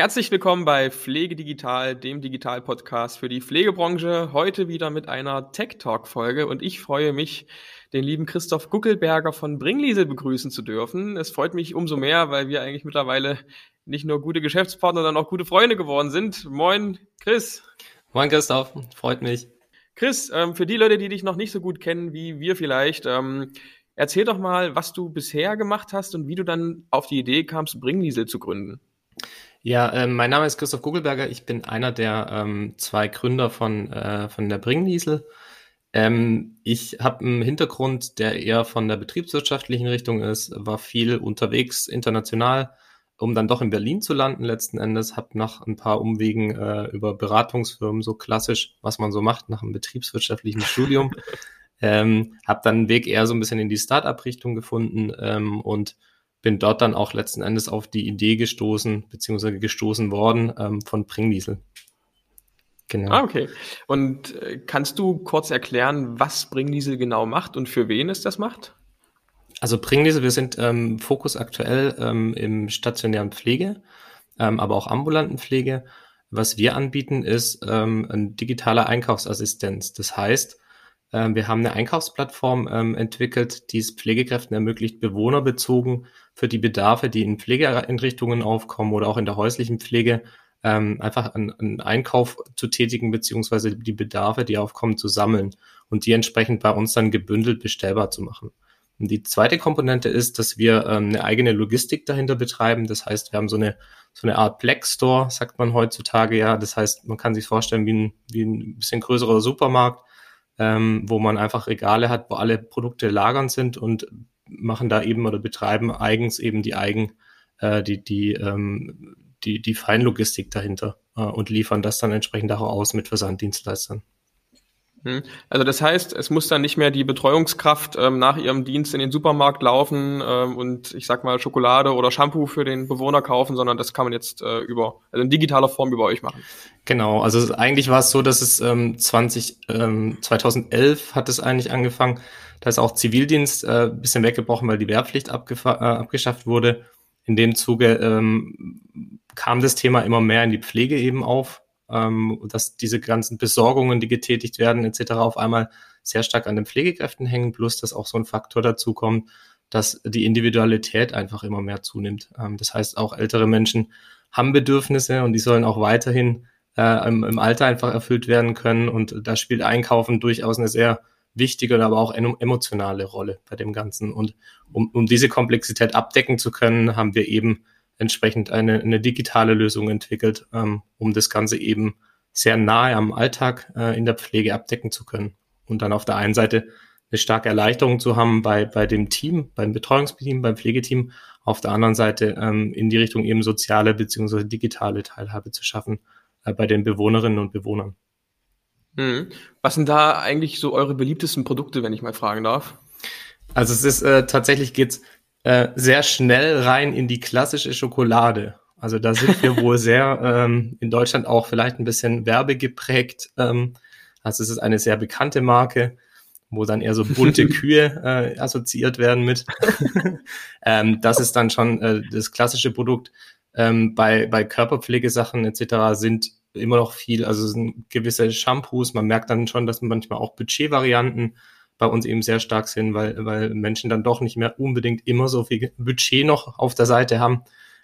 Herzlich willkommen bei Pflege Digital, dem Digital-Podcast für die Pflegebranche. Heute wieder mit einer Tech Talk-Folge und ich freue mich, den lieben Christoph Guckelberger von Bringliesel begrüßen zu dürfen. Es freut mich umso mehr, weil wir eigentlich mittlerweile nicht nur gute Geschäftspartner, sondern auch gute Freunde geworden sind. Moin, Chris. Moin, Christoph. Freut mich. Chris, ähm, für die Leute, die dich noch nicht so gut kennen wie wir vielleicht, ähm, erzähl doch mal, was du bisher gemacht hast und wie du dann auf die Idee kamst, Bringliesel zu gründen. Ja, ähm, mein Name ist Christoph Gugelberger. Ich bin einer der ähm, zwei Gründer von, äh, von der Bringniesel. Ähm, ich habe einen Hintergrund, der eher von der betriebswirtschaftlichen Richtung ist, war viel unterwegs international, um dann doch in Berlin zu landen letzten Endes, habe nach ein paar Umwegen äh, über Beratungsfirmen, so klassisch, was man so macht nach einem betriebswirtschaftlichen Studium, ähm, habe dann einen Weg eher so ein bisschen in die Start-up-Richtung gefunden ähm, und bin dort dann auch letzten Endes auf die Idee gestoßen, beziehungsweise gestoßen worden ähm, von Bringdiesel. Genau. Ah, okay. Und äh, kannst du kurz erklären, was Bringdiesel genau macht und für wen es das macht? Also Bringdiesel, wir sind ähm, Fokus aktuell ähm, im stationären Pflege, ähm, aber auch ambulanten Pflege. Was wir anbieten, ist ähm, ein digitaler Einkaufsassistenz. Das heißt, ähm, wir haben eine Einkaufsplattform ähm, entwickelt, die es Pflegekräften ermöglicht, bewohnerbezogen für die Bedarfe, die in Pflegeeinrichtungen aufkommen oder auch in der häuslichen Pflege, ähm, einfach einen, Einkauf zu tätigen, beziehungsweise die Bedarfe, die aufkommen, zu sammeln und die entsprechend bei uns dann gebündelt bestellbar zu machen. Und die zweite Komponente ist, dass wir ähm, eine eigene Logistik dahinter betreiben. Das heißt, wir haben so eine, so eine Art Plex Store, sagt man heutzutage ja. Das heißt, man kann sich vorstellen wie ein, wie ein bisschen größerer Supermarkt, ähm, wo man einfach Regale hat, wo alle Produkte lagern sind und machen da eben oder betreiben eigens eben die eigen, äh, die, die, ähm, die, die Feinlogistik dahinter äh, und liefern das dann entsprechend auch aus mit Versanddienstleistern. Hm. Also das heißt, es muss dann nicht mehr die Betreuungskraft ähm, nach ihrem Dienst in den Supermarkt laufen ähm, und ich sag mal Schokolade oder Shampoo für den Bewohner kaufen, sondern das kann man jetzt äh, über, also in digitaler Form über euch machen. Genau, also eigentlich war es so, dass es ähm, 20, ähm, 2011 hat es eigentlich angefangen. Da ist auch Zivildienst äh, bisschen weggebrochen, weil die Wehrpflicht äh, abgeschafft wurde. In dem Zuge ähm, kam das Thema immer mehr in die Pflege eben auf ähm, dass diese ganzen Besorgungen, die getätigt werden etc. auf einmal sehr stark an den Pflegekräften hängen, plus dass auch so ein Faktor dazu kommt, dass die Individualität einfach immer mehr zunimmt. Ähm, das heißt, auch ältere Menschen haben Bedürfnisse und die sollen auch weiterhin äh, im, im Alter einfach erfüllt werden können. Und da spielt Einkaufen durchaus eine sehr wichtige, aber auch emotionale Rolle bei dem Ganzen. Und um, um diese Komplexität abdecken zu können, haben wir eben entsprechend eine, eine digitale Lösung entwickelt, ähm, um das Ganze eben sehr nahe am Alltag äh, in der Pflege abdecken zu können. Und dann auf der einen Seite eine starke Erleichterung zu haben bei, bei dem Team, beim Betreuungsteam, beim Pflegeteam, auf der anderen Seite ähm, in die Richtung eben soziale beziehungsweise digitale Teilhabe zu schaffen äh, bei den Bewohnerinnen und Bewohnern. Hm. Was sind da eigentlich so eure beliebtesten Produkte, wenn ich mal fragen darf? Also es ist äh, tatsächlich geht's äh, sehr schnell rein in die klassische Schokolade. Also da sind wir wohl sehr ähm, in Deutschland auch vielleicht ein bisschen werbegeprägt. Ähm, also es ist eine sehr bekannte Marke, wo dann eher so bunte Kühe äh, assoziiert werden mit. ähm, das ist dann schon äh, das klassische Produkt. Ähm, bei, bei Körperpflegesachen etc. sind immer noch viel, also sind gewisse Shampoos. Man merkt dann schon, dass manchmal auch Budgetvarianten bei uns eben sehr stark sind, weil, weil Menschen dann doch nicht mehr unbedingt immer so viel Budget noch auf der Seite haben,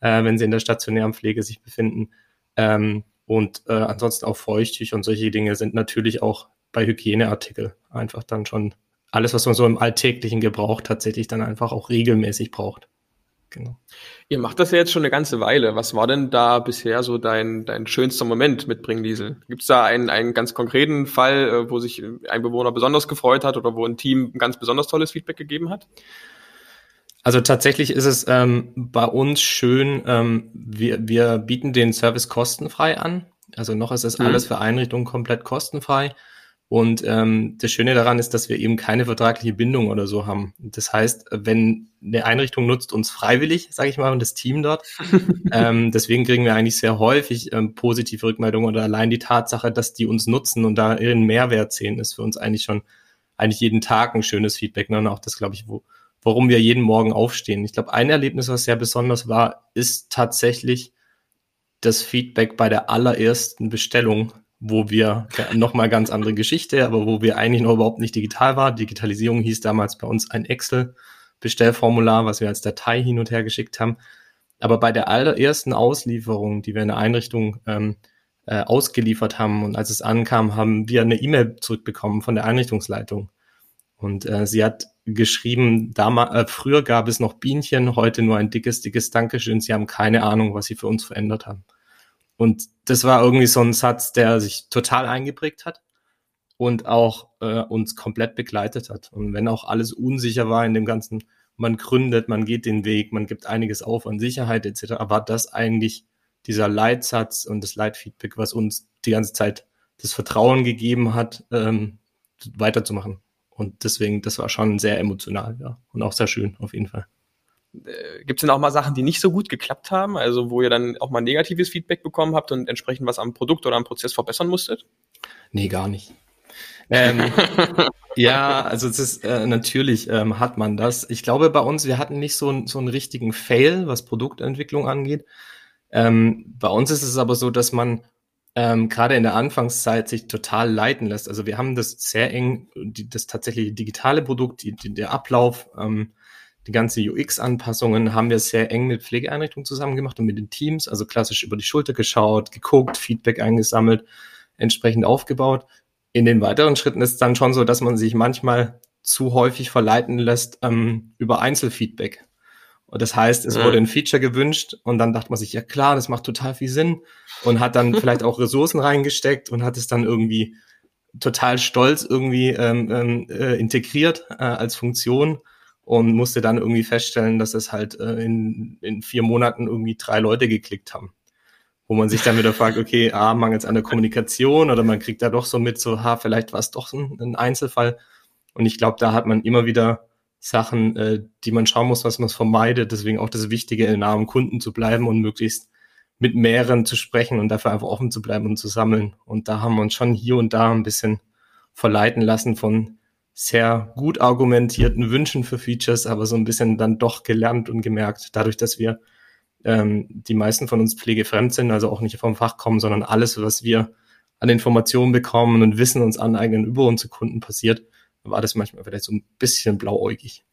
äh, wenn sie in der stationären Pflege sich befinden. Ähm, und äh, ansonsten auch Feuchttücher und solche Dinge sind natürlich auch bei Hygieneartikel einfach dann schon alles, was man so im alltäglichen Gebrauch tatsächlich dann einfach auch regelmäßig braucht. Genau. Ihr macht das ja jetzt schon eine ganze Weile. Was war denn da bisher so dein, dein schönster Moment mit Bringdiesel? Gibt es da einen, einen ganz konkreten Fall, äh, wo sich ein Bewohner besonders gefreut hat oder wo ein Team ein ganz besonders tolles Feedback gegeben hat? Also tatsächlich ist es ähm, bei uns schön, ähm, wir, wir bieten den Service kostenfrei an. Also noch ist es mhm. alles für Einrichtungen komplett kostenfrei. Und ähm, das Schöne daran ist, dass wir eben keine vertragliche Bindung oder so haben. Das heißt, wenn eine Einrichtung nutzt uns freiwillig, sage ich mal, und das Team dort, ähm, deswegen kriegen wir eigentlich sehr häufig ähm, positive Rückmeldungen oder allein die Tatsache, dass die uns nutzen und da ihren Mehrwert sehen, ist für uns eigentlich schon eigentlich jeden Tag ein schönes Feedback. Ne? Und auch das, glaube ich, wo, warum wir jeden Morgen aufstehen. Ich glaube, ein Erlebnis, was sehr besonders war, ist tatsächlich das Feedback bei der allerersten Bestellung, wo wir nochmal ganz andere Geschichte, aber wo wir eigentlich noch überhaupt nicht digital waren. Digitalisierung hieß damals bei uns ein Excel-Bestellformular, was wir als Datei hin und her geschickt haben. Aber bei der allerersten Auslieferung, die wir in der Einrichtung ähm, äh, ausgeliefert haben und als es ankam, haben wir eine E-Mail zurückbekommen von der Einrichtungsleitung. Und äh, sie hat geschrieben, damals, äh, früher gab es noch Bienchen, heute nur ein dickes, dickes Dankeschön. Sie haben keine Ahnung, was sie für uns verändert haben. Und das war irgendwie so ein Satz, der sich total eingeprägt hat und auch äh, uns komplett begleitet hat. Und wenn auch alles unsicher war in dem ganzen, man gründet, man geht den Weg, man gibt einiges auf an Sicherheit etc., war das eigentlich dieser Leitsatz und das Leitfeedback, was uns die ganze Zeit das Vertrauen gegeben hat, ähm, weiterzumachen. Und deswegen, das war schon sehr emotional, ja. Und auch sehr schön, auf jeden Fall. Äh, Gibt es denn auch mal Sachen, die nicht so gut geklappt haben, also wo ihr dann auch mal negatives Feedback bekommen habt und entsprechend was am Produkt oder am Prozess verbessern musstet? Nee, gar nicht. ähm, ja, also es ist äh, natürlich ähm, hat man das. Ich glaube, bei uns, wir hatten nicht so, so einen richtigen Fail, was Produktentwicklung angeht. Ähm, bei uns ist es aber so, dass man ähm, gerade in der Anfangszeit sich total leiten lässt. Also wir haben das sehr eng, die, das tatsächliche digitale Produkt, die, die, der Ablauf, ähm, die ganze UX-Anpassungen haben wir sehr eng mit Pflegeeinrichtungen zusammen gemacht und mit den Teams, also klassisch über die Schulter geschaut, geguckt, Feedback eingesammelt, entsprechend aufgebaut. In den weiteren Schritten ist es dann schon so, dass man sich manchmal zu häufig verleiten lässt ähm, über Einzelfeedback. Und das heißt, es wurde ein Feature gewünscht und dann dachte man sich, ja klar, das macht total viel Sinn und hat dann vielleicht auch Ressourcen reingesteckt und hat es dann irgendwie total stolz irgendwie ähm, ähm, äh, integriert äh, als Funktion und musste dann irgendwie feststellen, dass es halt äh, in, in vier Monaten irgendwie drei Leute geklickt haben. Wo man sich dann wieder fragt, okay, ah, mangels an der Kommunikation oder man kriegt da doch so mit, so, ha, vielleicht war es doch ein, ein Einzelfall. Und ich glaube, da hat man immer wieder Sachen, äh, die man schauen muss, was man vermeidet. Deswegen auch das Wichtige, in nahem Kunden zu bleiben und möglichst mit mehreren zu sprechen und dafür einfach offen zu bleiben und zu sammeln. Und da haben wir uns schon hier und da ein bisschen verleiten lassen von sehr gut argumentierten Wünschen für Features, aber so ein bisschen dann doch gelernt und gemerkt, dadurch, dass wir ähm, die meisten von uns pflegefremd sind, also auch nicht vom Fach kommen, sondern alles, was wir an Informationen bekommen und Wissen uns aneignen über unsere Kunden passiert, war das manchmal vielleicht so ein bisschen blauäugig.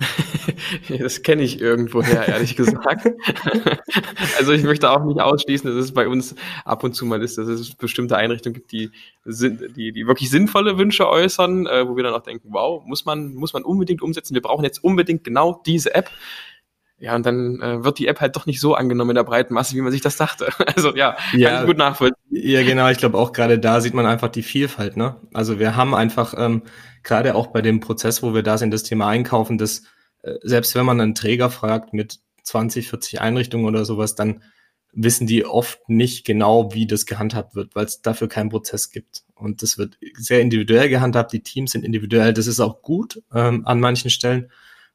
das kenne ich irgendwoher, ehrlich gesagt. also ich möchte auch nicht ausschließen, dass es bei uns ab und zu mal ist, dass es bestimmte Einrichtungen gibt, die, die, die wirklich sinnvolle Wünsche äußern, äh, wo wir dann auch denken, wow, muss man, muss man unbedingt umsetzen. Wir brauchen jetzt unbedingt genau diese App. Ja, und dann äh, wird die App halt doch nicht so angenommen in der breiten Masse, wie man sich das dachte. Also ja, ja kann ich gut nachvollziehen. Ja, genau. Ich glaube auch gerade da sieht man einfach die Vielfalt. Ne? Also wir haben einfach ähm, gerade auch bei dem Prozess, wo wir da sind, das Thema Einkaufen, das äh, selbst wenn man einen Träger fragt mit 20, 40 Einrichtungen oder sowas, dann wissen die oft nicht genau, wie das gehandhabt wird, weil es dafür keinen Prozess gibt. Und das wird sehr individuell gehandhabt. Die Teams sind individuell. Das ist auch gut ähm, an manchen Stellen.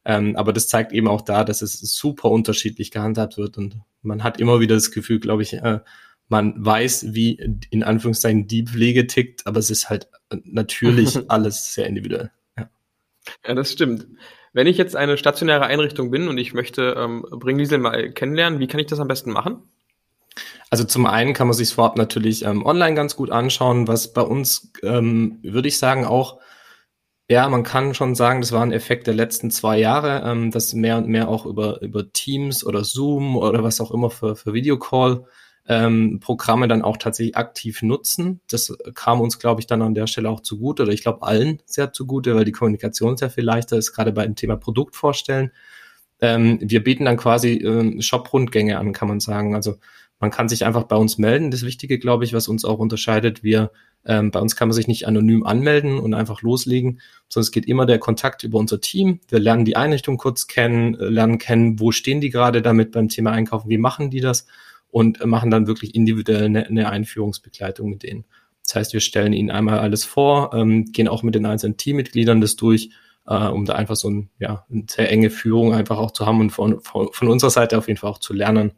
Ähm, aber das zeigt eben auch da, dass es super unterschiedlich gehandhabt wird und man hat immer wieder das Gefühl, glaube ich, äh, man weiß, wie in Anführungszeichen die Pflege tickt, aber es ist halt natürlich alles sehr individuell. Ja. ja, das stimmt. Wenn ich jetzt eine stationäre Einrichtung bin und ich möchte ähm, Bringliesel mal kennenlernen, wie kann ich das am besten machen? Also zum einen kann man sich vorab natürlich ähm, online ganz gut anschauen, was bei uns, ähm, würde ich sagen, auch ja, man kann schon sagen, das war ein Effekt der letzten zwei Jahre, ähm, dass mehr und mehr auch über, über Teams oder Zoom oder was auch immer für, für Videocall ähm, Programme dann auch tatsächlich aktiv nutzen. Das kam uns, glaube ich, dann an der Stelle auch zugute oder ich glaube allen sehr zugute, weil die Kommunikation sehr viel leichter ist, gerade bei dem Thema Produkt vorstellen. Ähm, wir bieten dann quasi ähm, Shop-Rundgänge an, kann man sagen. Also man kann sich einfach bei uns melden. Das Wichtige, glaube ich, was uns auch unterscheidet, wir ähm, bei uns kann man sich nicht anonym anmelden und einfach loslegen, sondern es geht immer der Kontakt über unser Team. Wir lernen die Einrichtung kurz kennen, äh, lernen kennen, wo stehen die gerade damit beim Thema Einkaufen, wie machen die das und äh, machen dann wirklich individuell eine, eine Einführungsbegleitung mit denen. Das heißt, wir stellen ihnen einmal alles vor, ähm, gehen auch mit den einzelnen Teammitgliedern das durch, äh, um da einfach so ein, ja, eine sehr enge Führung einfach auch zu haben und von, von, von unserer Seite auf jeden Fall auch zu lernen.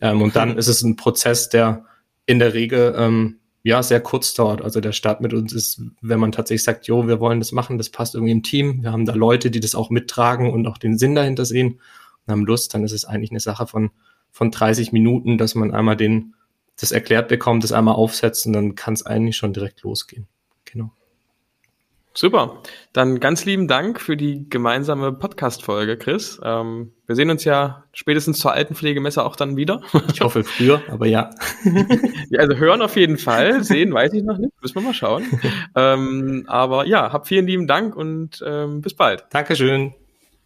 Ähm, und dann ist es ein Prozess, der in der Regel ähm, ja, sehr kurz dauert. Also der Start mit uns ist, wenn man tatsächlich sagt, jo, wir wollen das machen, das passt irgendwie im Team. Wir haben da Leute, die das auch mittragen und auch den Sinn dahinter sehen und haben Lust, dann ist es eigentlich eine Sache von von 30 Minuten, dass man einmal den, das erklärt bekommt, das einmal aufsetzt und dann kann es eigentlich schon direkt losgehen. Genau. Super. Dann ganz lieben Dank für die gemeinsame Podcast-Folge, Chris. Ähm, wir sehen uns ja spätestens zur Altenpflegemesse auch dann wieder. Ich hoffe früher, aber ja. ja. Also hören auf jeden Fall, sehen weiß ich noch nicht, müssen wir mal schauen. ähm, aber ja, hab vielen lieben Dank und ähm, bis bald. Dankeschön.